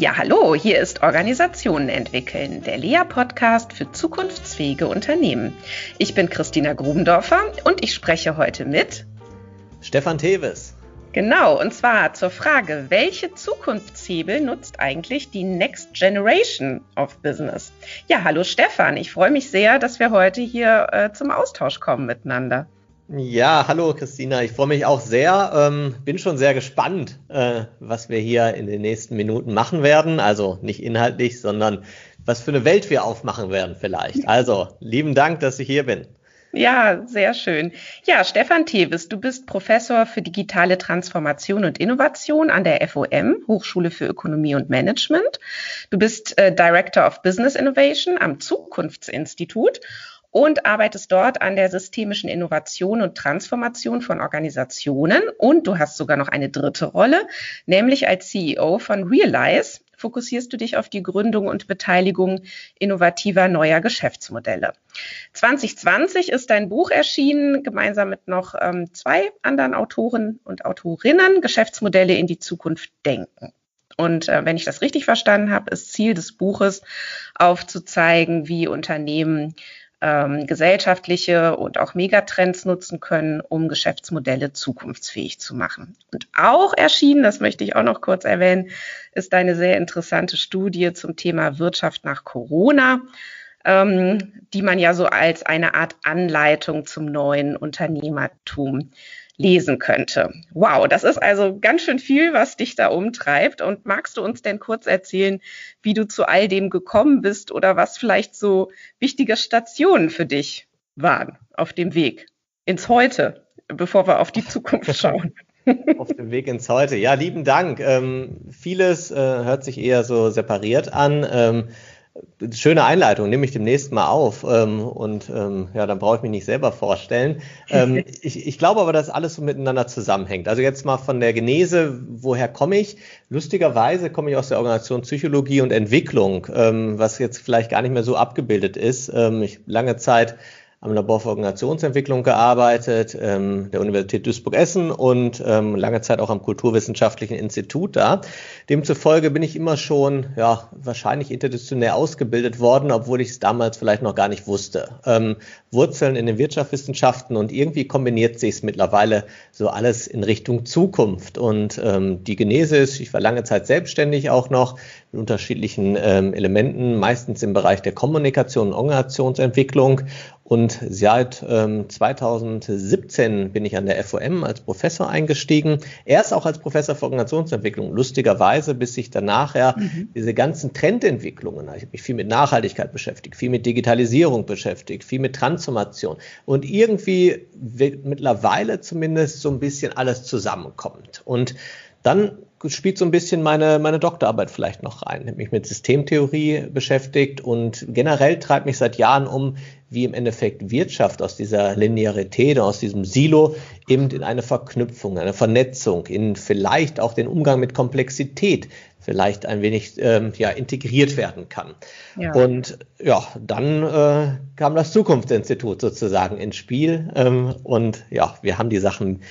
Ja, hallo, hier ist Organisationen entwickeln, der Lea-Podcast für zukunftsfähige Unternehmen. Ich bin Christina Grubendorfer und ich spreche heute mit Stefan Teves. Genau, und zwar zur Frage, welche Zukunftshebel nutzt eigentlich die Next Generation of Business? Ja, hallo Stefan, ich freue mich sehr, dass wir heute hier äh, zum Austausch kommen miteinander. Ja, hallo Christina, ich freue mich auch sehr. Ähm, bin schon sehr gespannt, äh, was wir hier in den nächsten Minuten machen werden. Also nicht inhaltlich, sondern was für eine Welt wir aufmachen werden vielleicht. Also lieben Dank, dass ich hier bin. Ja, sehr schön. Ja, Stefan Tevis, du bist Professor für digitale Transformation und Innovation an der FOM, Hochschule für Ökonomie und Management. Du bist äh, Director of Business Innovation am Zukunftsinstitut und arbeitest dort an der systemischen Innovation und Transformation von Organisationen. Und du hast sogar noch eine dritte Rolle, nämlich als CEO von Realize fokussierst du dich auf die Gründung und Beteiligung innovativer neuer Geschäftsmodelle. 2020 ist dein Buch erschienen, gemeinsam mit noch ähm, zwei anderen Autoren und Autorinnen, Geschäftsmodelle in die Zukunft denken. Und äh, wenn ich das richtig verstanden habe, ist Ziel des Buches aufzuzeigen, wie Unternehmen ähm, gesellschaftliche und auch Megatrends nutzen können, um Geschäftsmodelle zukunftsfähig zu machen. Und auch erschienen, das möchte ich auch noch kurz erwähnen, ist eine sehr interessante Studie zum Thema Wirtschaft nach Corona, ähm, die man ja so als eine Art Anleitung zum neuen Unternehmertum lesen könnte. Wow, das ist also ganz schön viel, was dich da umtreibt. Und magst du uns denn kurz erzählen, wie du zu all dem gekommen bist oder was vielleicht so wichtige Stationen für dich waren auf dem Weg ins Heute, bevor wir auf die Zukunft schauen? auf dem Weg ins Heute. Ja, lieben Dank. Ähm, vieles äh, hört sich eher so separiert an. Ähm, schöne Einleitung, nehme ich demnächst mal auf. Ähm, und ähm, ja, dann brauche ich mich nicht selber vorstellen. Ähm, ich, ich glaube aber, dass alles so miteinander zusammenhängt. Also jetzt mal von der Genese, woher komme ich? Lustigerweise komme ich aus der Organisation Psychologie und Entwicklung, ähm, was jetzt vielleicht gar nicht mehr so abgebildet ist. Ähm, ich lange Zeit am Labor für Organisationsentwicklung gearbeitet, ähm, der Universität Duisburg-Essen und ähm, lange Zeit auch am Kulturwissenschaftlichen Institut da. Demzufolge bin ich immer schon, ja, wahrscheinlich interdisziplinär ausgebildet worden, obwohl ich es damals vielleicht noch gar nicht wusste. Ähm, Wurzeln in den Wirtschaftswissenschaften und irgendwie kombiniert sich es mittlerweile so alles in Richtung Zukunft. Und ähm, die Genese ist, ich war lange Zeit selbstständig auch noch mit unterschiedlichen ähm, Elementen, meistens im Bereich der Kommunikation und Organisationsentwicklung und seit ähm, 2017 bin ich an der FOM als Professor eingestiegen. Erst auch als Professor für Organisationsentwicklung. Lustigerweise, bis ich danach ja mhm. diese ganzen Trendentwicklungen, ich habe mich viel mit Nachhaltigkeit beschäftigt, viel mit Digitalisierung beschäftigt, viel mit Transformation. Und irgendwie wird mittlerweile zumindest so ein bisschen alles zusammenkommt. Und dann spielt so ein bisschen meine, meine Doktorarbeit vielleicht noch rein. Ich habe mich mit Systemtheorie beschäftigt und generell treibt mich seit Jahren um, wie im Endeffekt Wirtschaft aus dieser Linearität, aus diesem Silo eben in eine Verknüpfung, eine Vernetzung, in vielleicht auch den Umgang mit Komplexität vielleicht ein wenig ähm, ja, integriert werden kann. Ja. Und ja, dann äh, kam das Zukunftsinstitut sozusagen ins Spiel ähm, und ja, wir haben die Sachen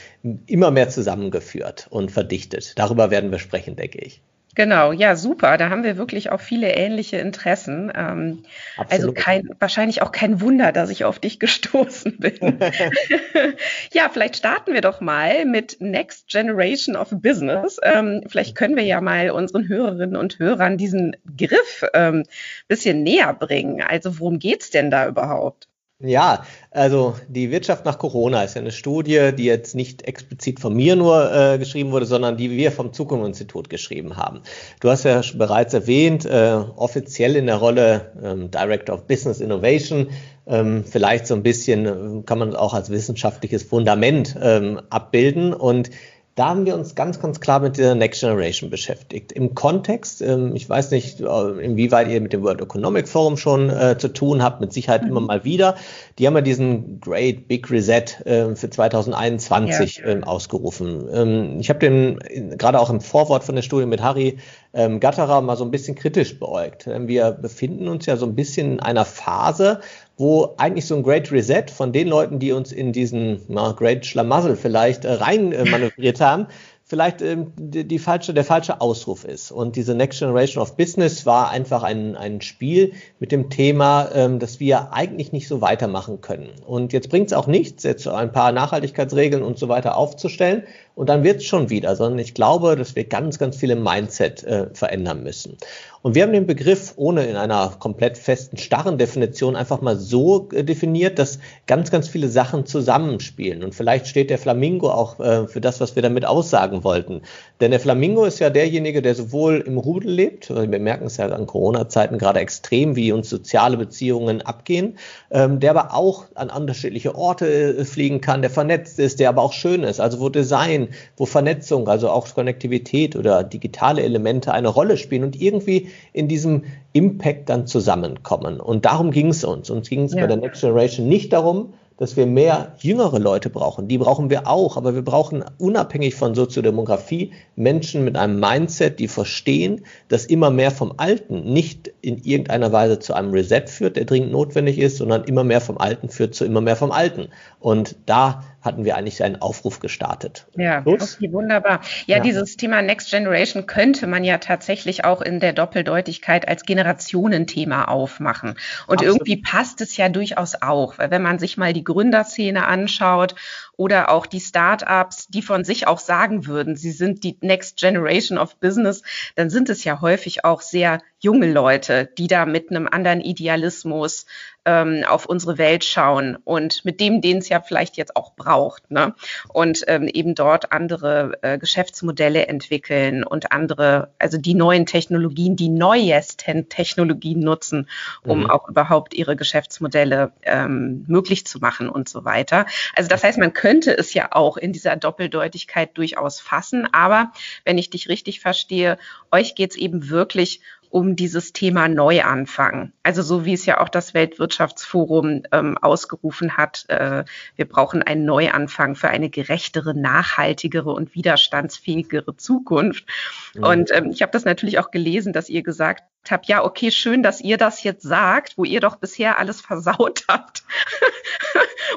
immer mehr zusammengeführt und verdichtet. Darüber werden wir sprechen, denke ich. Genau, ja, super. Da haben wir wirklich auch viele ähnliche Interessen. Ähm, also kein, wahrscheinlich auch kein Wunder, dass ich auf dich gestoßen bin. ja, vielleicht starten wir doch mal mit Next Generation of Business. Ähm, vielleicht können wir ja mal unseren Hörerinnen und Hörern diesen Griff ähm, bisschen näher bringen. Also worum geht's denn da überhaupt? Ja, also die Wirtschaft nach Corona ist ja eine Studie, die jetzt nicht explizit von mir nur äh, geschrieben wurde, sondern die wir vom Zukunftsinstitut geschrieben haben. Du hast ja bereits erwähnt, äh, offiziell in der Rolle ähm, Director of Business Innovation, ähm, vielleicht so ein bisschen äh, kann man auch als wissenschaftliches Fundament ähm, abbilden und da haben wir uns ganz, ganz klar mit der Next Generation beschäftigt. Im Kontext, ähm, ich weiß nicht, äh, inwieweit ihr mit dem World Economic Forum schon äh, zu tun habt, mit Sicherheit mhm. immer mal wieder. Die haben ja diesen Great Big Reset äh, für 2021 ja. ähm, ausgerufen. Ähm, ich habe den gerade auch im Vorwort von der Studie mit Harry ähm, Gatterer mal so ein bisschen kritisch beäugt. Ähm, wir befinden uns ja so ein bisschen in einer Phase, wo eigentlich so ein Great Reset von den Leuten, die uns in diesen na, Great Schlamassel vielleicht äh, rein äh, manövriert haben, vielleicht ähm, die, die, falsche, der falsche Ausruf ist. Und diese Next Generation of Business war einfach ein, ein Spiel mit dem Thema, ähm, dass wir eigentlich nicht so weitermachen können. Und jetzt bringt es auch nichts, jetzt ein paar Nachhaltigkeitsregeln und so weiter aufzustellen und dann wird es schon wieder, sondern ich glaube, dass wir ganz, ganz viele Mindset äh, verändern müssen. Und wir haben den Begriff ohne in einer komplett festen, starren Definition einfach mal so äh, definiert, dass ganz, ganz viele Sachen zusammenspielen. Und vielleicht steht der Flamingo auch äh, für das, was wir damit aussagen wollten. Denn der Flamingo ist ja derjenige, der sowohl im Rudel lebt, wir merken es ja an Corona-Zeiten gerade extrem, wie uns soziale Beziehungen abgehen, ähm, der aber auch an unterschiedliche Orte äh, fliegen kann, der vernetzt ist, der aber auch schön ist, also wo Design, wo Vernetzung, also auch Konnektivität oder digitale Elemente eine Rolle spielen und irgendwie in diesem Impact dann zusammenkommen. Und darum ging es uns. Uns ging es ja. bei der Next Generation nicht darum, dass wir mehr jüngere Leute brauchen. Die brauchen wir auch, aber wir brauchen unabhängig von Soziodemografie Menschen mit einem Mindset, die verstehen, dass immer mehr vom Alten nicht in irgendeiner Weise zu einem Reset führt, der dringend notwendig ist, sondern immer mehr vom Alten führt zu immer mehr vom Alten. Und da hatten wir eigentlich einen Aufruf gestartet. Ja, okay, wunderbar. Ja, ja, dieses Thema Next Generation könnte man ja tatsächlich auch in der Doppeldeutigkeit als Generationenthema aufmachen. Und Absolut. irgendwie passt es ja durchaus auch, weil wenn man sich mal die Gründerszene anschaut oder auch die Startups, die von sich auch sagen würden, sie sind die Next Generation of Business, dann sind es ja häufig auch sehr junge Leute, die da mit einem anderen Idealismus ähm, auf unsere Welt schauen und mit dem, den es ja vielleicht jetzt auch braucht. Ne? Und ähm, eben dort andere äh, Geschäftsmodelle entwickeln und andere, also die neuen Technologien, die neuesten Technologien nutzen, um mhm. auch überhaupt ihre Geschäftsmodelle ähm, möglich zu machen und so weiter. Also das heißt, man könnte es ja auch in dieser Doppeldeutigkeit durchaus fassen. Aber wenn ich dich richtig verstehe, euch geht es eben wirklich um dieses Thema Neuanfang. Also so wie es ja auch das Weltwirtschaftsforum ähm, ausgerufen hat, äh, wir brauchen einen Neuanfang für eine gerechtere, nachhaltigere und widerstandsfähigere Zukunft. Mhm. Und ähm, ich habe das natürlich auch gelesen, dass ihr gesagt habt, ja, okay, schön, dass ihr das jetzt sagt, wo ihr doch bisher alles versaut habt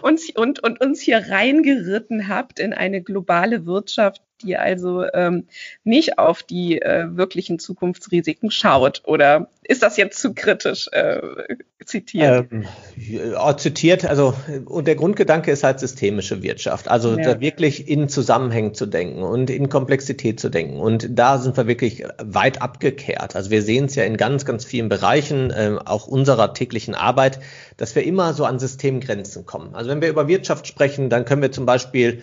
und, und, und uns hier reingeritten habt in eine globale Wirtschaft, die also ähm, nicht auf die äh, wirklichen Zukunftsrisiken schaut? Oder ist das jetzt zu kritisch äh, zitiert? Ähm, ja, zitiert, also und der Grundgedanke ist halt systemische Wirtschaft, also ja. da wirklich in Zusammenhängen zu denken und in Komplexität zu denken. Und da sind wir wirklich weit abgekehrt. Also wir sehen es ja in ganz, ganz vielen Bereichen, äh, auch unserer täglichen Arbeit, dass wir immer so an Systemgrenzen kommen. Also wenn wir über Wirtschaft sprechen, dann können wir zum Beispiel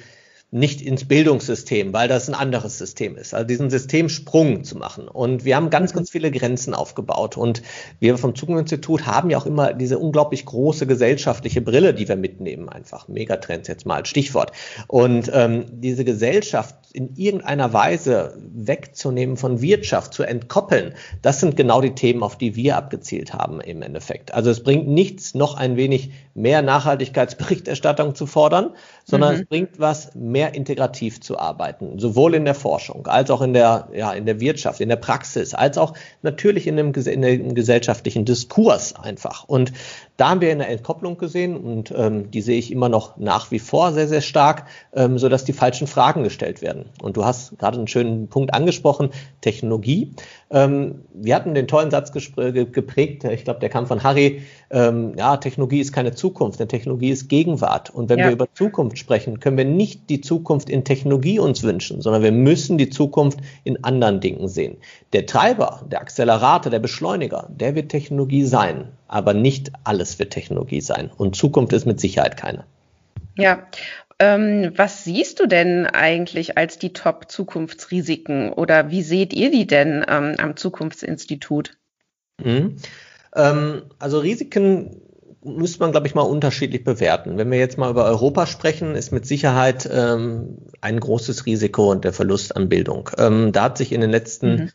nicht ins Bildungssystem, weil das ein anderes System ist. Also diesen Systemsprung zu machen. Und wir haben ganz, ganz viele Grenzen aufgebaut. Und wir vom Zukunftsinstitut haben ja auch immer diese unglaublich große gesellschaftliche Brille, die wir mitnehmen. Einfach Megatrends jetzt mal als Stichwort. Und ähm, diese Gesellschaft in irgendeiner Weise wegzunehmen von Wirtschaft, zu entkoppeln, das sind genau die Themen, auf die wir abgezielt haben im Endeffekt. Also es bringt nichts, noch ein wenig mehr Nachhaltigkeitsberichterstattung zu fordern, sondern mhm. es bringt was, mehr integrativ zu arbeiten, sowohl in der Forschung als auch in der, ja, in der Wirtschaft, in der Praxis, als auch natürlich in dem, in dem gesellschaftlichen Diskurs einfach. Und da haben wir eine Entkopplung gesehen und ähm, die sehe ich immer noch nach wie vor sehr, sehr stark, ähm, sodass die falschen Fragen gestellt werden. Und du hast gerade einen schönen Punkt angesprochen, Technologie. Ähm, wir hatten den tollen Satz geprägt, ich glaube, der kam von Harry, ähm, ja, Technologie ist keine Zukunft, denn Technologie ist Gegenwart. Und wenn ja. wir über Zukunft sprechen, können wir nicht die Zukunft in Technologie uns wünschen, sondern wir müssen die Zukunft in anderen Dingen sehen. Der Treiber, der Accelerator, der Beschleuniger, der wird Technologie sein aber nicht alles wird Technologie sein. Und Zukunft ist mit Sicherheit keine. Ja, ähm, was siehst du denn eigentlich als die Top-Zukunftsrisiken oder wie seht ihr die denn ähm, am Zukunftsinstitut? Mhm. Ähm, also Risiken müsste man, glaube ich, mal unterschiedlich bewerten. Wenn wir jetzt mal über Europa sprechen, ist mit Sicherheit ähm, ein großes Risiko und der Verlust an Bildung. Ähm, da hat sich in den letzten mhm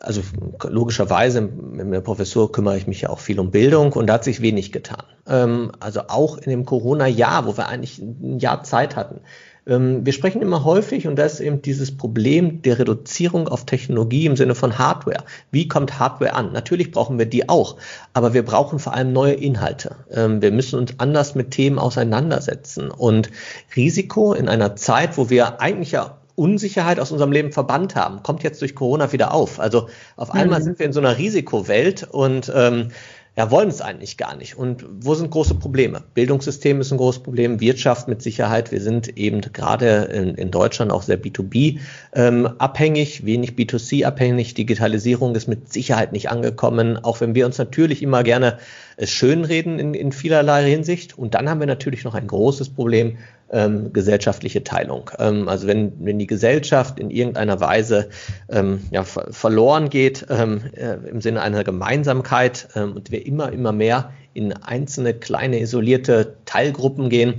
also logischerweise mit der Professur kümmere ich mich ja auch viel um Bildung und da hat sich wenig getan. Ähm, also auch in dem Corona-Jahr, wo wir eigentlich ein Jahr Zeit hatten. Ähm, wir sprechen immer häufig und das ist eben dieses Problem der Reduzierung auf Technologie im Sinne von Hardware. Wie kommt Hardware an? Natürlich brauchen wir die auch, aber wir brauchen vor allem neue Inhalte. Ähm, wir müssen uns anders mit Themen auseinandersetzen und Risiko in einer Zeit, wo wir eigentlich ja Unsicherheit aus unserem Leben verbannt haben, kommt jetzt durch Corona wieder auf. Also auf einmal mhm. sind wir in so einer Risikowelt und ähm, ja, wollen es eigentlich gar nicht. Und wo sind große Probleme? Bildungssystem ist ein großes Problem, Wirtschaft mit Sicherheit. Wir sind eben gerade in, in Deutschland auch sehr B2B ähm, abhängig, wenig B2C abhängig. Digitalisierung ist mit Sicherheit nicht angekommen, auch wenn wir uns natürlich immer gerne äh, schönreden in, in vielerlei Hinsicht. Und dann haben wir natürlich noch ein großes Problem, ähm, gesellschaftliche Teilung. Ähm, also wenn, wenn die Gesellschaft in irgendeiner Weise ähm, ja, ver verloren geht ähm, äh, im Sinne einer Gemeinsamkeit ähm, und wir immer, immer mehr in einzelne kleine isolierte Teilgruppen gehen,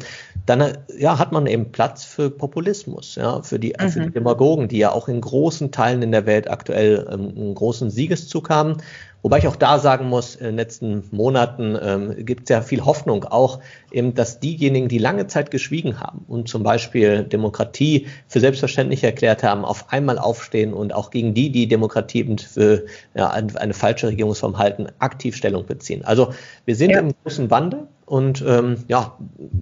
dann ja, hat man eben Platz für Populismus, ja, für die, mhm. für die Demagogen, die ja auch in großen Teilen in der Welt aktuell ähm, einen großen Siegeszug haben. Wobei ich auch da sagen muss, in den letzten Monaten ähm, gibt es ja viel Hoffnung auch, eben, dass diejenigen, die lange Zeit geschwiegen haben und zum Beispiel Demokratie für selbstverständlich erklärt haben, auf einmal aufstehen und auch gegen die, die Demokratie eben für ja, eine falsche Regierungsform halten, aktiv Stellung beziehen. Also wir sind ja. im großen Wandel und ähm, ja,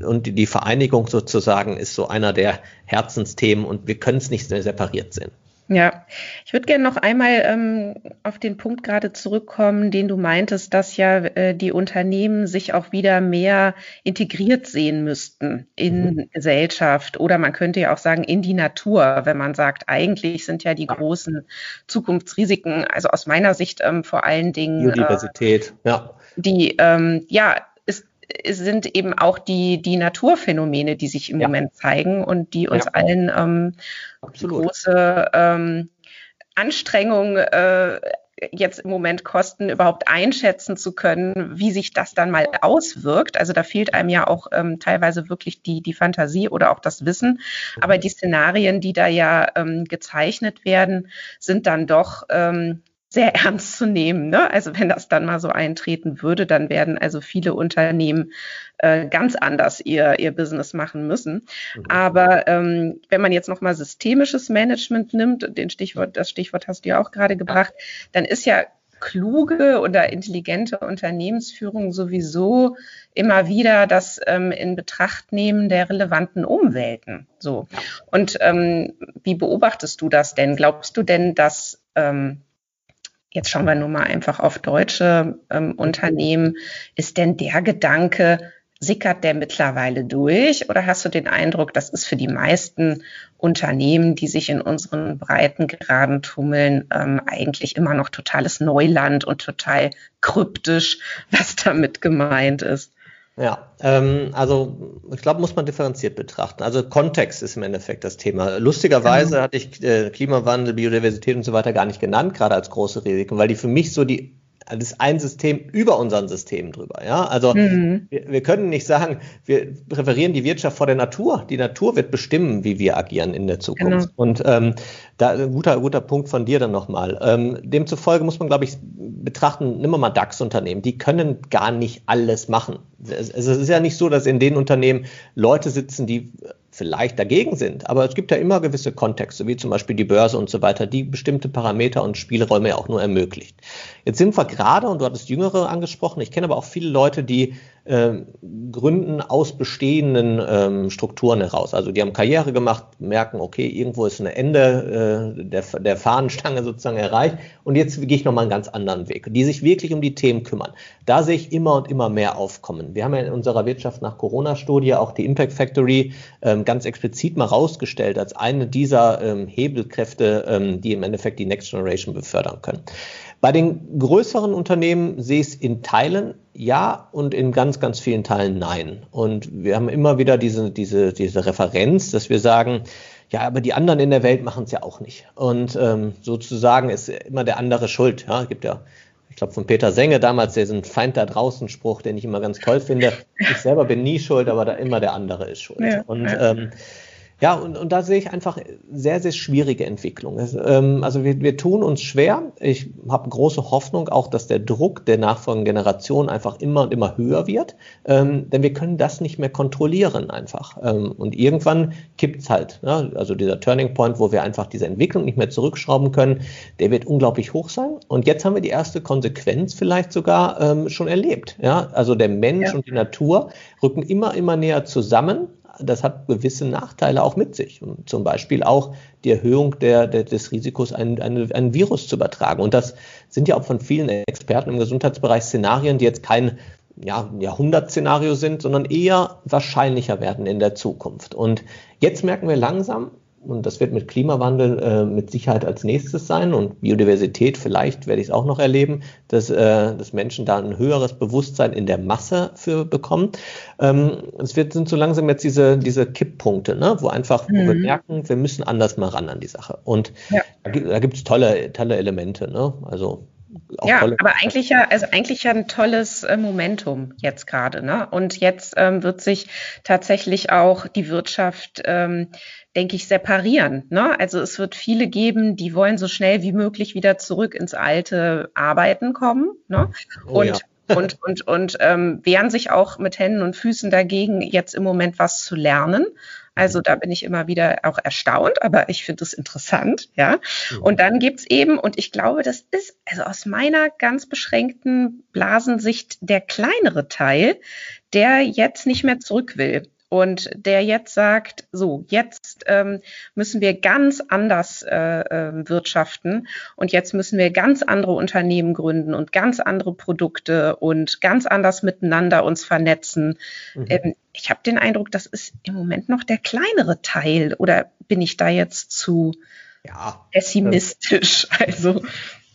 und die Vereinigung sozusagen ist so einer der Herzensthemen und wir können es nicht mehr separiert sehen. Ja, ich würde gerne noch einmal ähm, auf den Punkt gerade zurückkommen, den du meintest, dass ja äh, die Unternehmen sich auch wieder mehr integriert sehen müssten in mhm. Gesellschaft oder man könnte ja auch sagen in die Natur, wenn man sagt, eigentlich sind ja die großen Zukunftsrisiken, also aus meiner Sicht ähm, vor allen Dingen Biodiversität, äh, ja. Die ähm, ja sind eben auch die, die Naturphänomene, die sich im ja. Moment zeigen und die uns ja. allen ähm, große ähm, Anstrengung äh, jetzt im Moment kosten, überhaupt einschätzen zu können, wie sich das dann mal auswirkt. Also da fehlt einem ja auch ähm, teilweise wirklich die, die Fantasie oder auch das Wissen. Aber die Szenarien, die da ja ähm, gezeichnet werden, sind dann doch ähm, sehr ernst zu nehmen. Ne? Also wenn das dann mal so eintreten würde, dann werden also viele Unternehmen äh, ganz anders ihr, ihr Business machen müssen. Mhm. Aber ähm, wenn man jetzt nochmal systemisches Management nimmt, den Stichwort, das Stichwort hast du ja auch gerade gebracht, dann ist ja kluge oder intelligente Unternehmensführung sowieso immer wieder das ähm, in Betracht nehmen der relevanten Umwelten. So. Und ähm, wie beobachtest du das denn? Glaubst du denn, dass ähm, jetzt schauen wir nur mal einfach auf deutsche ähm, Unternehmen, ist denn der Gedanke, sickert der mittlerweile durch oder hast du den Eindruck, das ist für die meisten Unternehmen, die sich in unseren Breitengraden tummeln, ähm, eigentlich immer noch totales Neuland und total kryptisch, was damit gemeint ist? Ja, ähm, also ich glaube, muss man differenziert betrachten. Also Kontext ist im Endeffekt das Thema. Lustigerweise mhm. hatte ich äh, Klimawandel, Biodiversität und so weiter gar nicht genannt, gerade als große Risiken, weil die für mich so die das ist ein System über unseren Systemen drüber. Ja, also mhm. wir, wir, können nicht sagen, wir präferieren die Wirtschaft vor der Natur. Die Natur wird bestimmen, wie wir agieren in der Zukunft. Genau. Und ähm, da ein guter, guter Punkt von dir dann nochmal. Ähm, demzufolge muss man, glaube ich, betrachten, nimm mal DAX-Unternehmen, die können gar nicht alles machen. Es, es ist ja nicht so, dass in den Unternehmen Leute sitzen, die vielleicht dagegen sind. Aber es gibt ja immer gewisse Kontexte, wie zum Beispiel die Börse und so weiter, die bestimmte Parameter und Spielräume ja auch nur ermöglicht. Jetzt sind wir gerade, und du hattest Jüngere angesprochen, ich kenne aber auch viele Leute, die äh, gründen aus bestehenden ähm, Strukturen heraus. Also die haben Karriere gemacht, merken, okay, irgendwo ist ein Ende äh, der, der Fahnenstange sozusagen erreicht und jetzt gehe ich nochmal einen ganz anderen Weg, die sich wirklich um die Themen kümmern. Da sehe ich immer und immer mehr aufkommen. Wir haben ja in unserer Wirtschaft nach Corona-Studie auch die Impact Factory ähm, ganz explizit mal rausgestellt als eine dieser ähm, Hebelkräfte, ähm, die im Endeffekt die Next Generation befördern können. Bei den größeren Unternehmen sehe ich es in Teilen ja und in ganz, ganz vielen Teilen nein. Und wir haben immer wieder diese, diese, diese Referenz, dass wir sagen, ja, aber die anderen in der Welt machen es ja auch nicht. Und ähm, sozusagen ist immer der andere schuld. Ja, es gibt ja, ich glaube, von Peter Senge damals diesen Feind da draußen Spruch, den ich immer ganz toll finde. Ich selber bin nie schuld, aber da immer der andere ist schuld. Ja, und. Ähm, ja, und, und da sehe ich einfach sehr, sehr schwierige Entwicklungen. Ähm, also wir, wir tun uns schwer. Ich habe große Hoffnung auch, dass der Druck der nachfolgenden Generation einfach immer und immer höher wird, ähm, denn wir können das nicht mehr kontrollieren einfach. Ähm, und irgendwann kippt's halt. Ja? Also dieser Turning Point, wo wir einfach diese Entwicklung nicht mehr zurückschrauben können, der wird unglaublich hoch sein. Und jetzt haben wir die erste Konsequenz vielleicht sogar schon erlebt. Ja? Also der Mensch ja. und die Natur rücken immer, immer näher zusammen das hat gewisse Nachteile auch mit sich. Und zum Beispiel auch die Erhöhung der, der, des Risikos, ein, ein, ein Virus zu übertragen. Und das sind ja auch von vielen Experten im Gesundheitsbereich Szenarien, die jetzt kein ja, Jahrhundertszenario sind, sondern eher wahrscheinlicher werden in der Zukunft. Und jetzt merken wir langsam, und das wird mit Klimawandel äh, mit Sicherheit als nächstes sein und Biodiversität, vielleicht werde ich es auch noch erleben, dass, äh, dass Menschen da ein höheres Bewusstsein in der Masse für bekommen. Ähm, es wird, sind so langsam jetzt diese, diese Kipppunkte, ne? wo einfach, mhm. wo wir mhm. merken, wir müssen anders mal ran an die Sache. Und ja. da, gibt es tolle, tolle Elemente. Ne? Also ja, aber eigentlich ja, also eigentlich ja ein tolles äh, Momentum jetzt gerade, ne? Und jetzt ähm, wird sich tatsächlich auch die Wirtschaft, ähm, denke ich, separieren. Ne? Also es wird viele geben, die wollen so schnell wie möglich wieder zurück ins alte Arbeiten kommen. Ne? Oh, und ja und, und, und ähm, wehren sich auch mit Händen und Füßen dagegen, jetzt im Moment was zu lernen. Also da bin ich immer wieder auch erstaunt, aber ich finde es interessant, ja. Und dann gibt's eben, und ich glaube, das ist also aus meiner ganz beschränkten Blasensicht der kleinere Teil, der jetzt nicht mehr zurück will und der jetzt sagt, so, jetzt ähm, müssen wir ganz anders äh, äh, wirtschaften und jetzt müssen wir ganz andere Unternehmen gründen und ganz andere Produkte und ganz anders miteinander uns vernetzen. Mhm. Ähm, ich habe den Eindruck, das ist im Moment noch der kleinere Teil oder bin ich da jetzt zu ja, pessimistisch? Also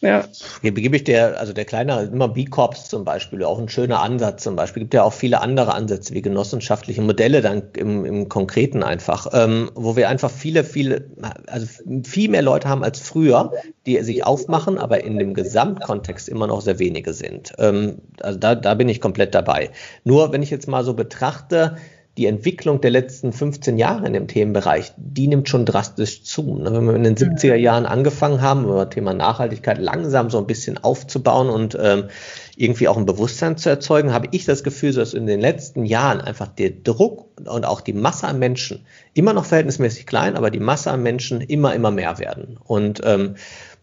ja. Hier gebe ich der, also der kleine, immer B-Corps zum Beispiel, auch ein schöner Ansatz zum Beispiel. Gibt ja auch viele andere Ansätze wie genossenschaftliche Modelle dann im, im Konkreten einfach, ähm, wo wir einfach viele, viele, also viel mehr Leute haben als früher, die sich aufmachen, aber in dem Gesamtkontext immer noch sehr wenige sind. Ähm, also da, da bin ich komplett dabei. Nur wenn ich jetzt mal so betrachte, die Entwicklung der letzten 15 Jahre in dem Themenbereich, die nimmt schon drastisch zu. Ne? Wenn wir in den 70er Jahren angefangen haben, über Thema Nachhaltigkeit langsam so ein bisschen aufzubauen und ähm, irgendwie auch ein Bewusstsein zu erzeugen, habe ich das Gefühl, dass in den letzten Jahren einfach der Druck und auch die Masse an Menschen immer noch verhältnismäßig klein, aber die Masse an Menschen immer, immer mehr werden. Und ähm,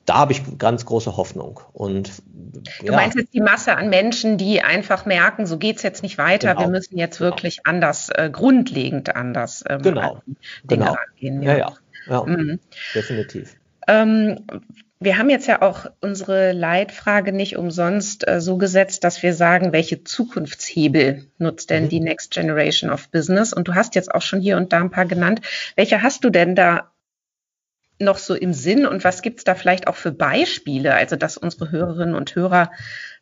da habe ich ganz große Hoffnung. Und, ja. Du meinst jetzt die Masse an Menschen, die einfach merken, so geht es jetzt nicht weiter, genau. wir müssen jetzt wirklich genau. anders, äh, grundlegend anders ähm, genau. Dinge genau. angehen. Ja, ja, ja. Mhm. definitiv. Ähm, wir haben jetzt ja auch unsere Leitfrage nicht umsonst äh, so gesetzt, dass wir sagen, welche Zukunftshebel nutzt denn mhm. die Next Generation of Business? Und du hast jetzt auch schon hier und da ein paar genannt. Welche hast du denn da noch so im Sinn und was gibt's da vielleicht auch für Beispiele, also dass unsere Hörerinnen und Hörer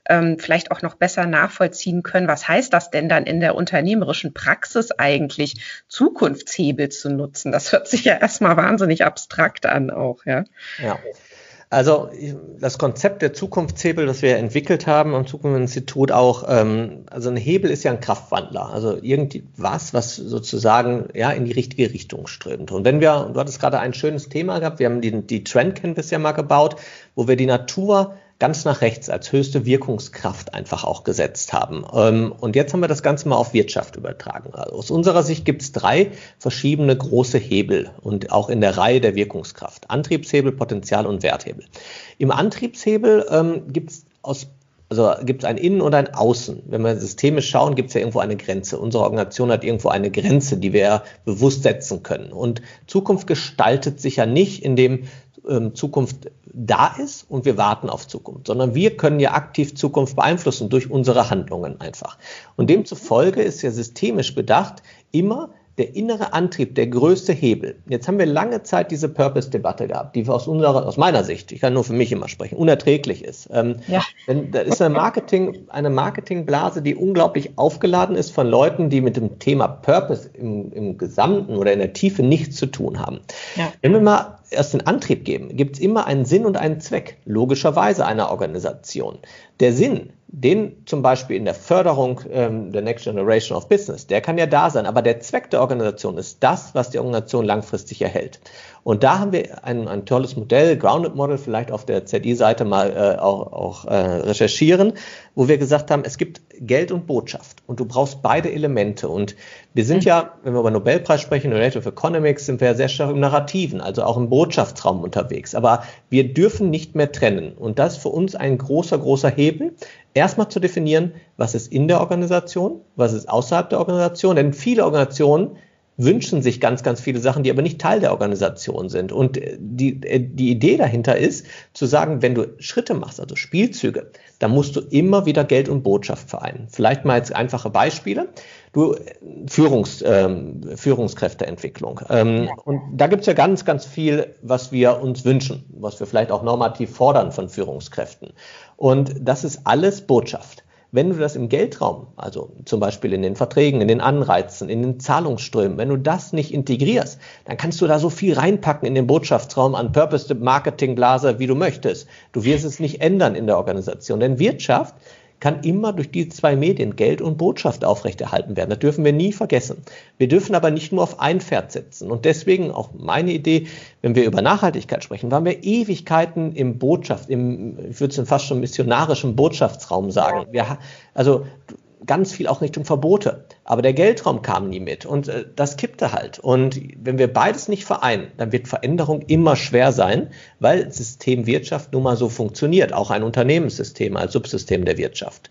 ähm, vielleicht auch noch besser nachvollziehen können, was heißt das denn dann in der unternehmerischen Praxis eigentlich, Zukunftshebel zu nutzen? Das hört sich ja erstmal wahnsinnig abstrakt an auch, ja. Ja. Also das Konzept der Zukunftshebel, das wir entwickelt haben am Zukunftsinstitut auch, ähm, also ein Hebel ist ja ein Kraftwandler, also irgendwas, was sozusagen ja in die richtige Richtung strömt. Und wenn wir, du hattest gerade ein schönes Thema gehabt, wir haben die, die Trend Canvas ja mal gebaut, wo wir die Natur ganz nach rechts als höchste Wirkungskraft einfach auch gesetzt haben. Ähm, und jetzt haben wir das Ganze mal auf Wirtschaft übertragen. Also aus unserer Sicht gibt es drei verschiedene große Hebel und auch in der Reihe der Wirkungskraft. Antriebshebel, Potenzial und Werthebel. Im Antriebshebel ähm, gibt es aus also gibt es ein Innen und ein Außen. Wenn wir systemisch schauen, gibt es ja irgendwo eine Grenze. Unsere Organisation hat irgendwo eine Grenze, die wir bewusst setzen können. Und Zukunft gestaltet sich ja nicht, indem ähm, Zukunft da ist und wir warten auf Zukunft, sondern wir können ja aktiv Zukunft beeinflussen durch unsere Handlungen einfach. Und demzufolge ist ja systemisch bedacht immer der innere Antrieb, der größte Hebel. Jetzt haben wir lange Zeit diese Purpose-Debatte gehabt, die aus unserer, aus meiner Sicht, ich kann nur für mich immer sprechen, unerträglich ist. Ähm, ja. Denn da ist eine Marketing, eine Marketingblase, die unglaublich aufgeladen ist von Leuten, die mit dem Thema Purpose im, im Gesamten oder in der Tiefe nichts zu tun haben. Ja. Wenn wir mal erst den Antrieb geben, gibt es immer einen Sinn und einen Zweck, logischerweise einer Organisation. Der Sinn, den zum Beispiel in der Förderung ähm, der Next Generation of Business, der kann ja da sein, aber der Zweck der Organisation ist das, was die Organisation langfristig erhält. Und da haben wir ein, ein tolles Modell, Grounded Model, vielleicht auf der ZI-Seite mal äh, auch, auch äh, recherchieren, wo wir gesagt haben, es gibt Geld und Botschaft und du brauchst beide Elemente. Und wir sind mhm. ja, wenn wir über Nobelpreis sprechen, Narrative Economics, sind wir ja sehr stark im Narrativen, also auch im Botschaftsraum unterwegs. Aber wir dürfen nicht mehr trennen. Und das ist für uns ein großer, großer Hebel. Erstmal zu definieren, was ist in der Organisation, was ist außerhalb der Organisation. Denn viele Organisationen wünschen sich ganz, ganz viele Sachen, die aber nicht Teil der Organisation sind. Und die, die Idee dahinter ist, zu sagen, wenn du Schritte machst, also Spielzüge, dann musst du immer wieder Geld und Botschaft vereinen. Vielleicht mal jetzt einfache Beispiele. Du, Führungs, ähm, Führungskräfteentwicklung. Ähm. Und da gibt es ja ganz, ganz viel, was wir uns wünschen, was wir vielleicht auch normativ fordern von Führungskräften. Und das ist alles Botschaft. Wenn du das im Geldraum, also zum Beispiel in den Verträgen, in den Anreizen, in den Zahlungsströmen, wenn du das nicht integrierst, dann kannst du da so viel reinpacken in den Botschaftsraum an Purpose Marketing Blase, wie du möchtest. Du wirst es nicht ändern in der Organisation. Denn Wirtschaft kann immer durch die zwei Medien Geld und Botschaft aufrechterhalten werden. Das dürfen wir nie vergessen. Wir dürfen aber nicht nur auf ein Pferd setzen. Und deswegen auch meine Idee, wenn wir über Nachhaltigkeit sprechen, waren wir Ewigkeiten im Botschaft, im, ich würde es fast schon missionarischen Botschaftsraum sagen. Wir, also ganz viel auch Richtung Verbote. Aber der Geldraum kam nie mit und äh, das kippte halt. Und wenn wir beides nicht vereinen, dann wird Veränderung immer schwer sein, weil System Wirtschaft nun mal so funktioniert, auch ein Unternehmenssystem als Subsystem der Wirtschaft.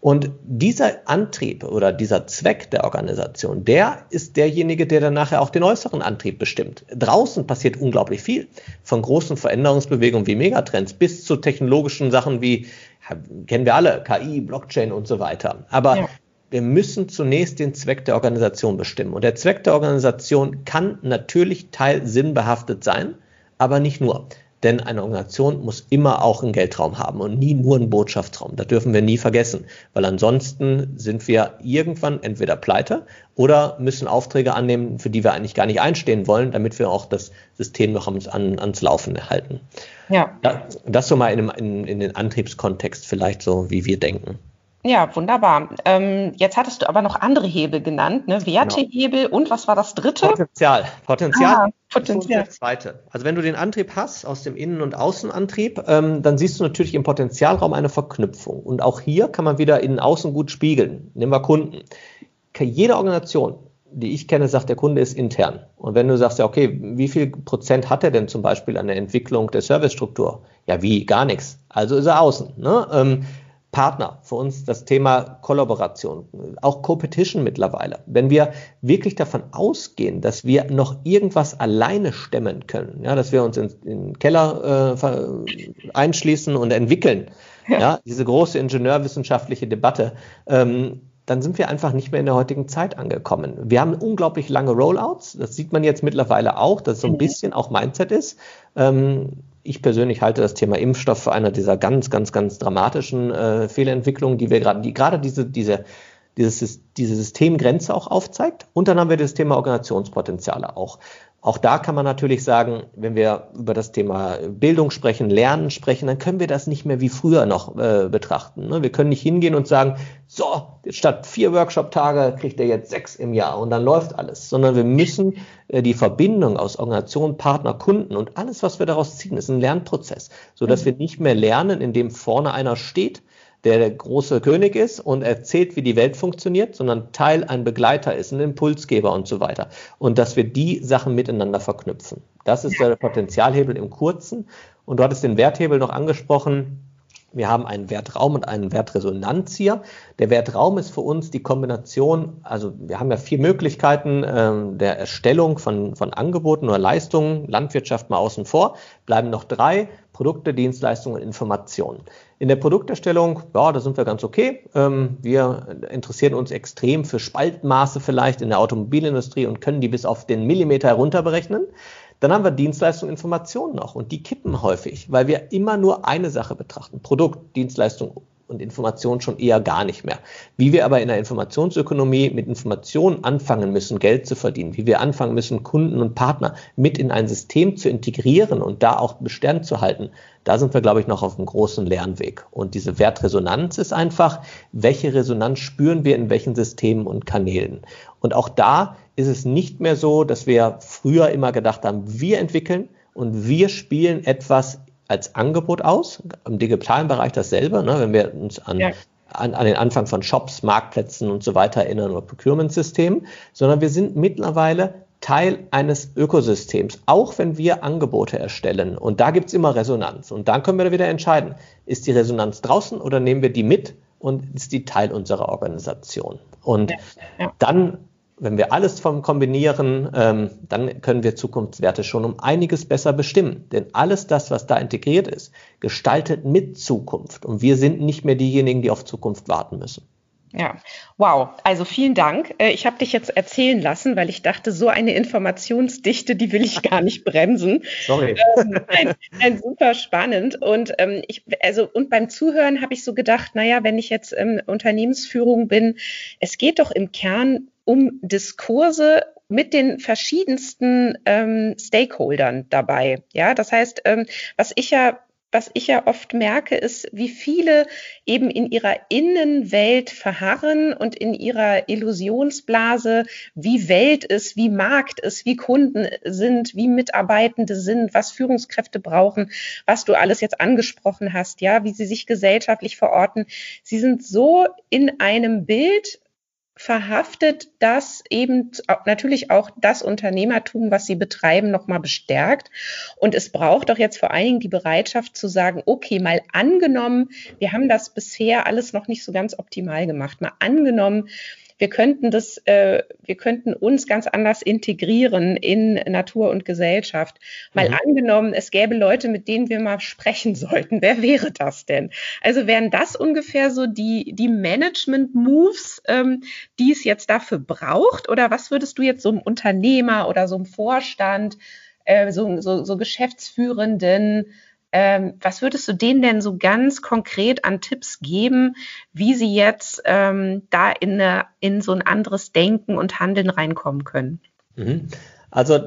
Und dieser Antrieb oder dieser Zweck der Organisation, der ist derjenige, der dann nachher auch den äußeren Antrieb bestimmt. Draußen passiert unglaublich viel. Von großen Veränderungsbewegungen wie Megatrends bis zu technologischen Sachen wie kennen wir alle, KI, Blockchain und so weiter. Aber ja. wir müssen zunächst den Zweck der Organisation bestimmen. Und der Zweck der Organisation kann natürlich teilsinnbehaftet sein, aber nicht nur. Denn eine Organisation muss immer auch einen Geldraum haben und nie nur einen Botschaftsraum. Das dürfen wir nie vergessen, weil ansonsten sind wir irgendwann entweder pleite oder müssen Aufträge annehmen, für die wir eigentlich gar nicht einstehen wollen, damit wir auch das System noch ans, an, ans Laufen erhalten. Ja. Das so mal in, in, in den Antriebskontext vielleicht so, wie wir denken. Ja, wunderbar. Ähm, jetzt hattest du aber noch andere Hebel genannt, ne? Wertehebel genau. und was war das dritte? Potenzial. Potenzial. Ah, Potenzial. Das zweite. Also wenn du den Antrieb hast aus dem Innen- und Außenantrieb, ähm, dann siehst du natürlich im Potenzialraum eine Verknüpfung. Und auch hier kann man wieder innen außen gut spiegeln. Nehmen wir Kunden. Jede Organisation, die ich kenne, sagt, der Kunde ist intern. Und wenn du sagst, ja, okay, wie viel Prozent hat er denn zum Beispiel an der Entwicklung der Servicestruktur? Ja, wie? Gar nichts. Also ist er außen. Ne? Ähm, Partner, für uns das Thema Kollaboration, auch Competition mittlerweile. Wenn wir wirklich davon ausgehen, dass wir noch irgendwas alleine stemmen können, ja, dass wir uns in, in den Keller äh, einschließen und entwickeln, ja. ja. diese große ingenieurwissenschaftliche Debatte, ähm, dann sind wir einfach nicht mehr in der heutigen Zeit angekommen. Wir haben unglaublich lange Rollouts. Das sieht man jetzt mittlerweile auch, dass es so ein mhm. bisschen auch Mindset ist. Ähm, ich persönlich halte das Thema Impfstoff für eine dieser ganz, ganz, ganz dramatischen äh, Fehlentwicklungen, die wir gerade, die gerade diese, diese, dieses, diese Systemgrenze auch aufzeigt. Und dann haben wir das Thema Organisationspotenziale auch. Auch da kann man natürlich sagen, wenn wir über das Thema Bildung sprechen, Lernen sprechen, dann können wir das nicht mehr wie früher noch äh, betrachten. Ne? Wir können nicht hingehen und sagen, so, statt vier Workshop-Tage kriegt er jetzt sechs im Jahr und dann läuft alles, sondern wir müssen äh, die Verbindung aus Organisation, Partner, Kunden und alles, was wir daraus ziehen, ist ein Lernprozess, so dass mhm. wir nicht mehr lernen, indem vorne einer steht der der große König ist und erzählt, wie die Welt funktioniert, sondern Teil ein Begleiter ist, ein Impulsgeber und so weiter. Und dass wir die Sachen miteinander verknüpfen. Das ist der Potenzialhebel im Kurzen. Und du hattest den Werthebel noch angesprochen. Wir haben einen Wertraum und einen Wertresonanz hier. Der Wertraum ist für uns die Kombination, also wir haben ja vier Möglichkeiten ähm, der Erstellung von, von Angeboten oder Leistungen, Landwirtschaft mal außen vor, bleiben noch drei, Produkte, Dienstleistungen und Informationen. In der Produkterstellung, ja, da sind wir ganz okay. Ähm, wir interessieren uns extrem für Spaltmaße vielleicht in der Automobilindustrie und können die bis auf den Millimeter herunterberechnen. Dann haben wir Dienstleistung, Informationen noch und die kippen häufig, weil wir immer nur eine Sache betrachten. Produkt, Dienstleistung und Information schon eher gar nicht mehr. Wie wir aber in der Informationsökonomie mit Informationen anfangen müssen, Geld zu verdienen, wie wir anfangen müssen, Kunden und Partner mit in ein System zu integrieren und da auch Bestand zu halten, da sind wir, glaube ich, noch auf einem großen Lernweg. Und diese Wertresonanz ist einfach, welche Resonanz spüren wir in welchen Systemen und Kanälen. Und auch da ist es nicht mehr so, dass wir früher immer gedacht haben, wir entwickeln und wir spielen etwas als Angebot aus. Im digitalen Bereich dasselbe, ne, wenn wir uns an, ja. an, an den Anfang von Shops, Marktplätzen und so weiter erinnern oder Procurement-Systemen, sondern wir sind mittlerweile Teil eines Ökosystems, auch wenn wir Angebote erstellen. Und da gibt's immer Resonanz. Und dann können wir wieder entscheiden, ist die Resonanz draußen oder nehmen wir die mit und ist die Teil unserer Organisation. Und ja, ja. dann wenn wir alles vom kombinieren, ähm, dann können wir Zukunftswerte schon um einiges besser bestimmen. Denn alles das, was da integriert ist, gestaltet mit Zukunft. Und wir sind nicht mehr diejenigen, die auf Zukunft warten müssen. Ja, wow. Also vielen Dank. Äh, ich habe dich jetzt erzählen lassen, weil ich dachte, so eine Informationsdichte, die will ich gar nicht bremsen. Sorry. Ähm, ein, ein super spannend. Und ähm, ich, also und beim Zuhören habe ich so gedacht, naja, wenn ich jetzt ähm, Unternehmensführung bin, es geht doch im Kern um Diskurse mit den verschiedensten ähm, Stakeholdern dabei. Ja, das heißt, ähm, was ich ja was ich ja oft merke, ist, wie viele eben in ihrer Innenwelt verharren und in ihrer Illusionsblase, wie Welt ist, wie Markt ist, wie Kunden sind, wie Mitarbeitende sind, was Führungskräfte brauchen, was du alles jetzt angesprochen hast, ja, wie sie sich gesellschaftlich verorten. Sie sind so in einem Bild verhaftet, das eben natürlich auch das Unternehmertum, was sie betreiben, nochmal bestärkt. Und es braucht doch jetzt vor allen Dingen die Bereitschaft zu sagen, okay, mal angenommen, wir haben das bisher alles noch nicht so ganz optimal gemacht. Mal angenommen, wir könnten das, äh, wir könnten uns ganz anders integrieren in Natur und Gesellschaft. Mal mhm. angenommen, es gäbe Leute, mit denen wir mal sprechen sollten. Wer wäre das denn? Also wären das ungefähr so die, die Management-Moves, ähm, die es jetzt dafür braucht? Oder was würdest du jetzt so einem Unternehmer oder so einem Vorstand, äh, so, so, so Geschäftsführenden ähm, was würdest du denen denn so ganz konkret an Tipps geben, wie sie jetzt ähm, da in, eine, in so ein anderes Denken und Handeln reinkommen können? Mhm. Also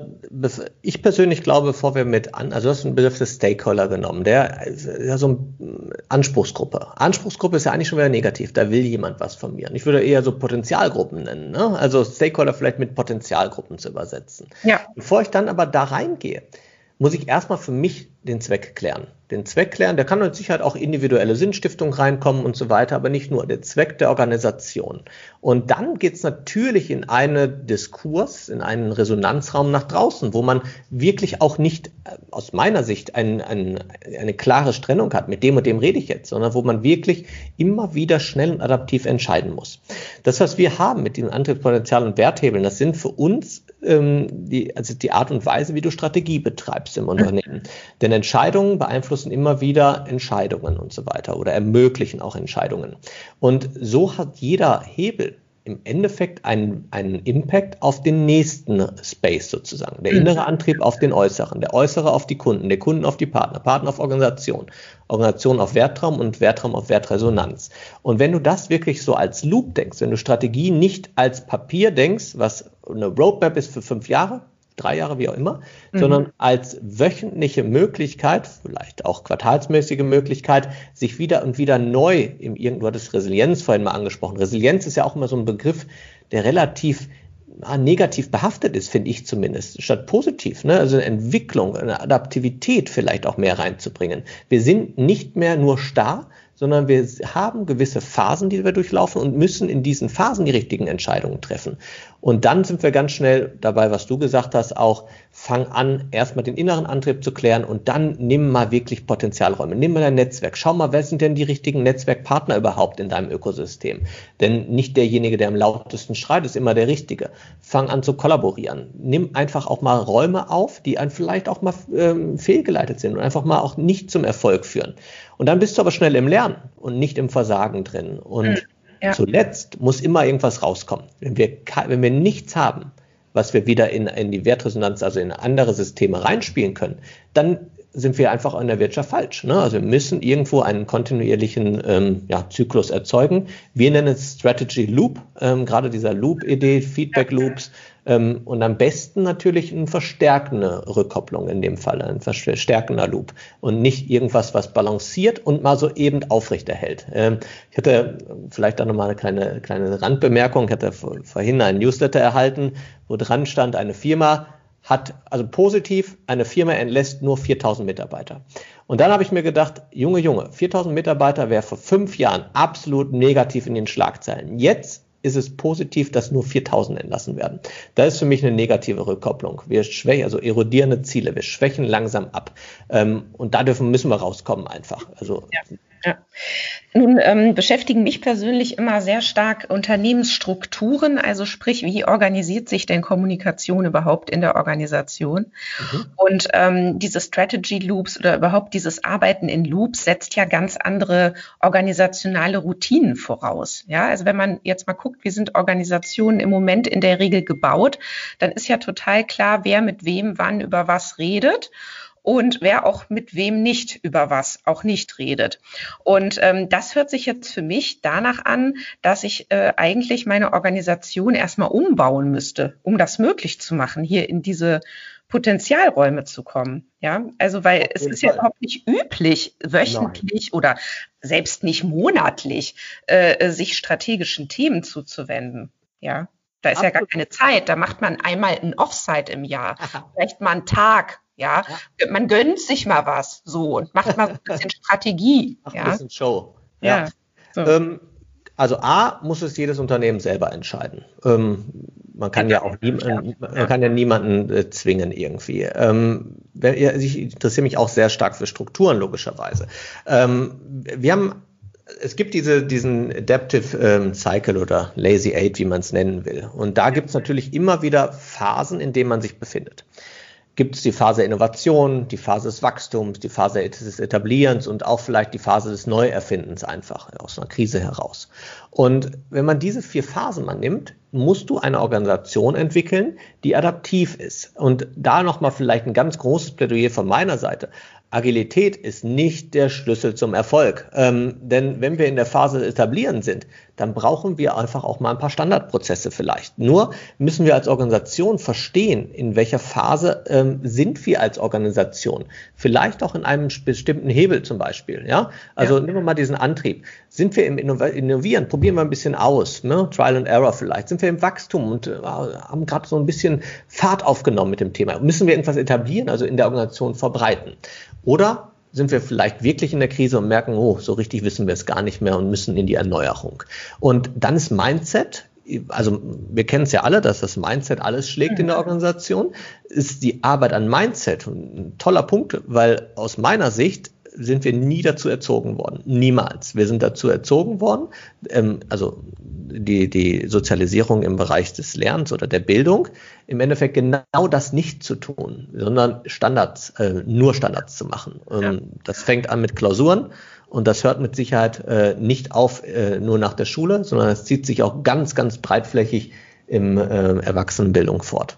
ich persönlich glaube, bevor wir mit an, also du hast den Begriff des Stakeholder genommen, der ist ja so eine Anspruchsgruppe. Anspruchsgruppe ist ja eigentlich schon wieder negativ, da will jemand was von mir. Und ich würde eher so Potenzialgruppen nennen, ne? also Stakeholder vielleicht mit Potenzialgruppen zu übersetzen. Ja. Bevor ich dann aber da reingehe, muss ich erstmal für mich den Zweck klären. Den Zweck klären, der kann mit Sicherheit auch individuelle Sinnstiftung reinkommen und so weiter, aber nicht nur der Zweck der Organisation. Und dann geht's natürlich in einen Diskurs, in einen Resonanzraum nach draußen, wo man wirklich auch nicht äh, aus meiner Sicht ein, ein, eine klare Trennung hat, mit dem und dem rede ich jetzt, sondern wo man wirklich immer wieder schnell und adaptiv entscheiden muss. Das, was wir haben mit den Antriebspotenzial und Werthebeln, das sind für uns ähm, die, also die Art und Weise, wie du Strategie betreibst im Unternehmen. Denn Entscheidungen beeinflussen immer wieder Entscheidungen und so weiter oder ermöglichen auch Entscheidungen. Und so hat jeder Hebel im Endeffekt einen, einen Impact auf den nächsten Space sozusagen. Der innere Antrieb auf den äußeren, der äußere auf die Kunden, der Kunden auf die Partner, Partner auf Organisation, Organisation auf Wertraum und Wertraum auf Wertresonanz. Und wenn du das wirklich so als Loop denkst, wenn du Strategie nicht als Papier denkst, was eine Roadmap ist für fünf Jahre, drei Jahre, wie auch immer, mhm. sondern als wöchentliche Möglichkeit, vielleicht auch quartalsmäßige Möglichkeit, sich wieder und wieder neu im irgendwo hat das Resilienz vorhin mal angesprochen. Resilienz ist ja auch immer so ein Begriff, der relativ negativ behaftet ist, finde ich zumindest, statt positiv. Ne? Also eine Entwicklung, eine Adaptivität vielleicht auch mehr reinzubringen. Wir sind nicht mehr nur starr, sondern wir haben gewisse Phasen, die wir durchlaufen und müssen in diesen Phasen die richtigen Entscheidungen treffen. Und dann sind wir ganz schnell dabei, was du gesagt hast, auch fang an, erstmal den inneren Antrieb zu klären und dann nimm mal wirklich Potenzialräume, nimm mal dein Netzwerk, schau mal, wer sind denn die richtigen Netzwerkpartner überhaupt in deinem Ökosystem? Denn nicht derjenige, der am lautesten schreit, ist immer der Richtige. Fang an zu kollaborieren. Nimm einfach auch mal Räume auf, die einen vielleicht auch mal ähm, fehlgeleitet sind und einfach mal auch nicht zum Erfolg führen. Und dann bist du aber schnell im Lernen und nicht im Versagen drin. Und mhm. ja. zuletzt muss immer irgendwas rauskommen. Wenn wir, wenn wir nichts haben, was wir wieder in, in die Wertresonanz, also in andere Systeme reinspielen können, dann sind wir einfach in der Wirtschaft falsch. Ne? Also wir müssen irgendwo einen kontinuierlichen ähm, ja, Zyklus erzeugen. Wir nennen es Strategy Loop, ähm, gerade dieser Loop-Idee, Feedback-Loops. Ähm, und am besten natürlich eine verstärkende Rückkopplung in dem Fall, ein verstärkender Loop und nicht irgendwas, was balanciert und mal so eben aufrechterhält. Ähm, ich hatte vielleicht auch nochmal eine kleine, kleine Randbemerkung. Ich hatte vorhin einen Newsletter erhalten, wo dran stand, eine Firma hat, also positiv, eine Firma entlässt nur 4000 Mitarbeiter. Und dann habe ich mir gedacht, Junge, Junge, 4000 Mitarbeiter wäre vor fünf Jahren absolut negativ in den Schlagzeilen. Jetzt ist es positiv, dass nur 4000 entlassen werden. Da ist für mich eine negative Rückkopplung. Wir schwächen, also erodierende Ziele, wir schwächen langsam ab. Ähm, und da dürfen, müssen wir rauskommen einfach. Also ja Ja. Nun ähm, beschäftigen mich persönlich immer sehr stark Unternehmensstrukturen, also sprich, wie organisiert sich denn Kommunikation überhaupt in der Organisation? Mhm. Und ähm, diese Strategy Loops oder überhaupt dieses Arbeiten in Loops setzt ja ganz andere organisationale Routinen voraus. Ja, also wenn man jetzt mal guckt, wie sind Organisationen im Moment in der Regel gebaut, dann ist ja total klar, wer mit wem wann über was redet und wer auch mit wem nicht über was auch nicht redet. Und ähm, das hört sich jetzt für mich danach an, dass ich äh, eigentlich meine Organisation erstmal umbauen müsste, um das möglich zu machen, hier in diese Potenzialräume zu kommen. Ja, also weil es ist Fall. ja überhaupt nicht üblich, wöchentlich Nein. oder selbst nicht monatlich äh, sich strategischen Themen zuzuwenden. Ja, da ist Absolut. ja gar keine Zeit. Da macht man einmal ein Offsite im Jahr, vielleicht mal einen Tag ja? man gönnt sich mal was so und macht mal ein bisschen Strategie. Macht ja? ein bisschen Show. Ja. ja. So. Ähm, also A muss es jedes Unternehmen selber entscheiden. Ähm, man kann ja, auch nie, man kann ja niemanden äh, zwingen irgendwie. Ähm, ich interessiere mich auch sehr stark für Strukturen logischerweise. Ähm, wir haben es gibt diese, diesen Adaptive ähm, Cycle oder Lazy Eight, wie man es nennen will. Und da gibt es natürlich immer wieder Phasen, in denen man sich befindet gibt es die Phase Innovation, die Phase des Wachstums, die Phase des Etablierens und auch vielleicht die Phase des Neuerfindens einfach aus einer Krise heraus. Und wenn man diese vier Phasen mal nimmt, musst du eine Organisation entwickeln, die adaptiv ist. Und da nochmal vielleicht ein ganz großes Plädoyer von meiner Seite. Agilität ist nicht der Schlüssel zum Erfolg. Ähm, denn wenn wir in der Phase etablieren sind, dann brauchen wir einfach auch mal ein paar Standardprozesse vielleicht. Nur müssen wir als Organisation verstehen, in welcher Phase ähm, sind wir als Organisation. Vielleicht auch in einem bestimmten Hebel zum Beispiel. Ja, also ja. nehmen wir mal diesen Antrieb. Sind wir im Innovieren? Probieren wir ein bisschen aus. Ne? Trial and Error vielleicht. Sind wir im Wachstum und äh, haben gerade so ein bisschen Fahrt aufgenommen mit dem Thema? Müssen wir irgendwas etablieren, also in der Organisation verbreiten? Oder sind wir vielleicht wirklich in der Krise und merken, oh, so richtig wissen wir es gar nicht mehr und müssen in die Erneuerung. Und dann ist Mindset, also wir kennen es ja alle, dass das Mindset alles schlägt in der mhm. Organisation, ist die Arbeit an Mindset ein toller Punkt, weil aus meiner Sicht sind wir nie dazu erzogen worden. Niemals. Wir sind dazu erzogen worden, ähm, also die, die Sozialisierung im Bereich des Lernens oder der Bildung, im Endeffekt genau das nicht zu tun, sondern Standards, äh, nur Standards zu machen. Ja. Das fängt an mit Klausuren und das hört mit Sicherheit äh, nicht auf äh, nur nach der Schule, sondern es zieht sich auch ganz, ganz breitflächig im äh, Erwachsenenbildung fort.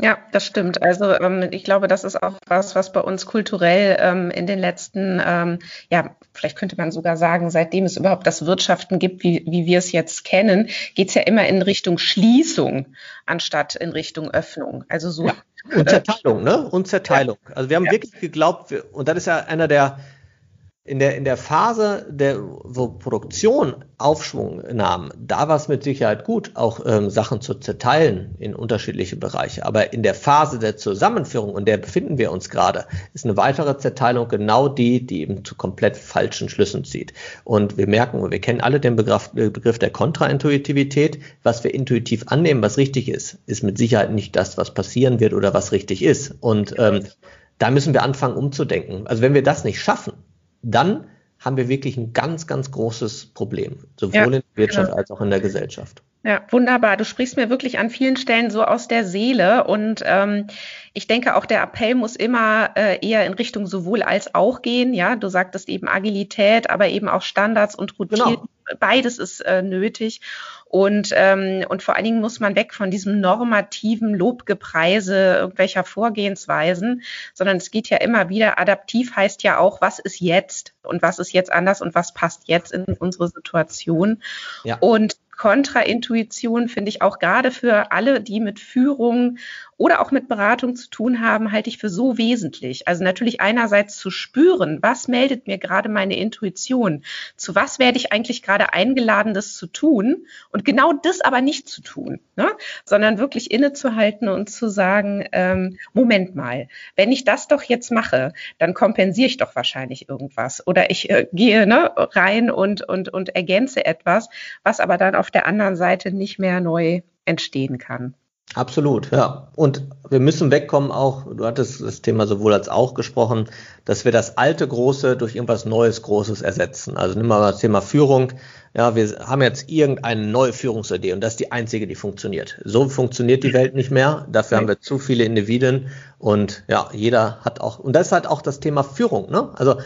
Ja, das stimmt. Also ähm, ich glaube, das ist auch was, was bei uns kulturell ähm, in den letzten, ähm, ja, vielleicht könnte man sogar sagen, seitdem es überhaupt das Wirtschaften gibt, wie, wie wir es jetzt kennen, geht es ja immer in Richtung Schließung anstatt in Richtung Öffnung. Also so. Ja, und Zerteilung, ne? Und Zerteilung. Also wir haben ja. wirklich geglaubt, und das ist ja einer der in der, in der Phase, der, wo Produktion Aufschwung nahm, da war es mit Sicherheit gut, auch ähm, Sachen zu zerteilen in unterschiedliche Bereiche. Aber in der Phase der Zusammenführung, und der befinden wir uns gerade, ist eine weitere Zerteilung genau die, die eben zu komplett falschen Schlüssen zieht. Und wir merken, wir kennen alle den Begriff, Begriff der Kontraintuitivität. Was wir intuitiv annehmen, was richtig ist, ist mit Sicherheit nicht das, was passieren wird oder was richtig ist. Und ähm, da müssen wir anfangen umzudenken. Also wenn wir das nicht schaffen, dann haben wir wirklich ein ganz, ganz großes Problem, sowohl ja, in der Wirtschaft genau. als auch in der Gesellschaft. Ja, wunderbar. Du sprichst mir wirklich an vielen Stellen so aus der Seele und ähm, ich denke auch der Appell muss immer äh, eher in Richtung sowohl als auch gehen. Ja, du sagtest eben Agilität, aber eben auch Standards und Routinen. Genau. Beides ist äh, nötig. Und, ähm, und vor allen Dingen muss man weg von diesem normativen Lobgepreise irgendwelcher Vorgehensweisen, sondern es geht ja immer wieder, adaptiv heißt ja auch, was ist jetzt und was ist jetzt anders und was passt jetzt in unsere Situation. Ja. Und Kontraintuition finde ich auch gerade für alle, die mit Führung oder auch mit Beratung zu tun haben, halte ich für so wesentlich. Also natürlich einerseits zu spüren, was meldet mir gerade meine Intuition, zu was werde ich eigentlich gerade eingeladen, das zu tun und genau das aber nicht zu tun, ne? sondern wirklich innezuhalten und zu sagen, ähm, Moment mal, wenn ich das doch jetzt mache, dann kompensiere ich doch wahrscheinlich irgendwas oder ich äh, gehe ne, rein und, und, und ergänze etwas, was aber dann auf der anderen Seite nicht mehr neu entstehen kann. Absolut, ja. Und wir müssen wegkommen auch, du hattest das Thema sowohl als auch gesprochen, dass wir das alte Große durch irgendwas Neues Großes ersetzen. Also nimm mal das Thema Führung. Ja, wir haben jetzt irgendeine neue Führungsidee und das ist die einzige, die funktioniert. So funktioniert die Welt nicht mehr. Dafür haben wir zu viele Individuen und ja, jeder hat auch, und das ist halt auch das Thema Führung, ne? Also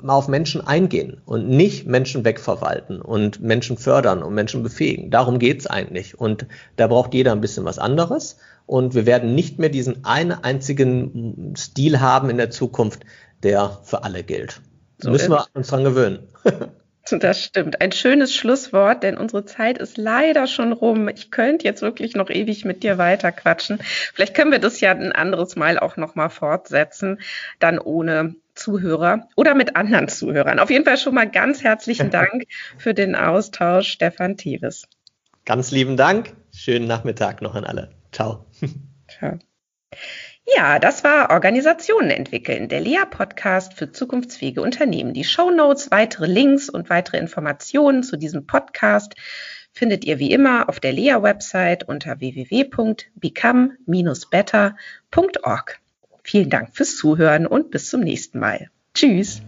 mal auf Menschen eingehen und nicht Menschen wegverwalten und Menschen fördern und Menschen befähigen. Darum geht's eigentlich. Und da braucht jeder ein bisschen was anderes. Und wir werden nicht mehr diesen einen einzigen Stil haben in der Zukunft, der für alle gilt. So müssen wir uns dran gewöhnen. Das stimmt. Ein schönes Schlusswort, denn unsere Zeit ist leider schon rum. Ich könnte jetzt wirklich noch ewig mit dir weiter quatschen. Vielleicht können wir das ja ein anderes Mal auch noch mal fortsetzen, dann ohne Zuhörer oder mit anderen Zuhörern. Auf jeden Fall schon mal ganz herzlichen Dank für den Austausch, Stefan Teves. Ganz lieben Dank. Schönen Nachmittag noch an alle. Ciao. Ciao. Ja, das war Organisationen entwickeln, der LEA-Podcast für zukunftsfähige Unternehmen. Die Show Notes, weitere Links und weitere Informationen zu diesem Podcast findet ihr wie immer auf der LEA-Website unter www.become-better.org. Vielen Dank fürs Zuhören und bis zum nächsten Mal. Tschüss.